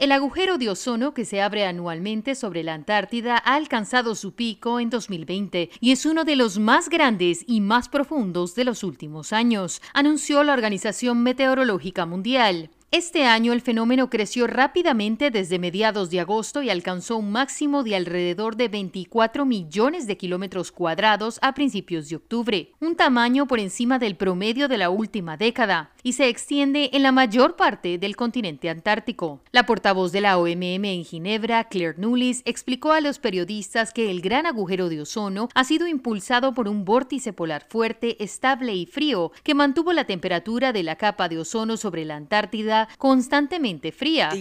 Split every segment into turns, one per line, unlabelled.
El agujero de ozono que se abre anualmente sobre la Antártida ha alcanzado su pico en 2020 y es uno de los más grandes y más profundos de los últimos años, anunció la Organización Meteorológica Mundial. Este año el fenómeno creció rápidamente desde mediados de agosto y alcanzó un máximo de alrededor de 24 millones de kilómetros cuadrados a principios de octubre, un tamaño por encima del promedio de la última década, y se extiende en la mayor parte del continente antártico. La portavoz de la OMM en Ginebra, Claire Nulis, explicó a los periodistas que el gran agujero de ozono ha sido impulsado por un vórtice polar fuerte, estable y frío que mantuvo la temperatura de la capa de ozono sobre la Antártida constantemente fría. Uh,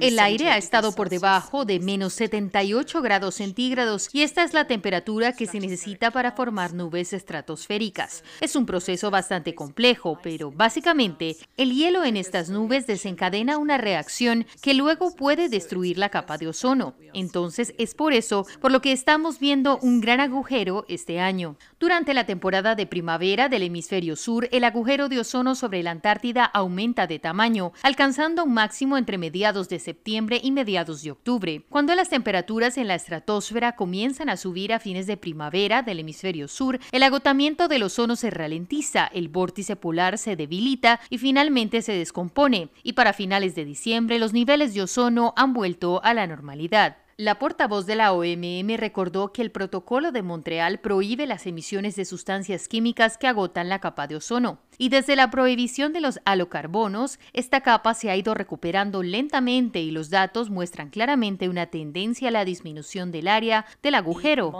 El aire ha estado por debajo de menos 78 grados centígrados y esta es la temperatura que se necesita para formar nubes estratosféricas. Es un proceso bastante complejo, pero básicamente el hielo en estas nubes desencadena una reacción que luego puede destruir la capa de ozono. Entonces es por eso por lo que estamos viendo un gran agujero este año. Durante la temporada de primavera del hemisferio sur, el agujero de ozono sobre la Antártida aumenta de tamaño, alcanzando un máximo entre mediados de septiembre y mediados de octubre. Cuando las temperaturas en la estratosfera comienzan a subir a fines de primavera del hemisferio sur, el agotamiento del ozono se ralentiza, el vórtice polar se debilita y finalmente se descompone, y para finales de diciembre los niveles de ozono han vuelto a la normalidad. La portavoz de la OMM recordó que el protocolo de Montreal prohíbe las emisiones de sustancias químicas que agotan la capa de ozono. Y desde la prohibición de los halocarbonos, esta capa se ha ido recuperando lentamente y los datos muestran claramente una tendencia a la disminución del área del agujero.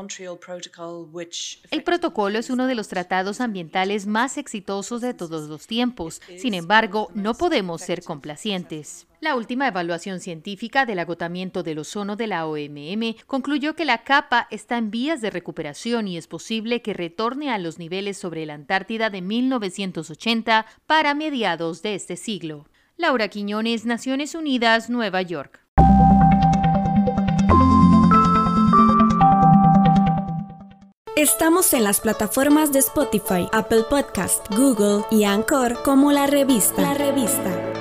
El protocolo es uno de los tratados ambientales más exitosos de todos los tiempos. Sin embargo, no podemos ser complacientes. La última evaluación científica del agotamiento del ozono de la OMM concluyó que la capa está en vías de recuperación y es posible que retorne a los niveles sobre la Antártida de 1980 para mediados de este siglo. Laura Quiñones, Naciones Unidas, Nueva York.
Estamos en las plataformas de Spotify, Apple Podcast, Google y Anchor como la revista. La revista.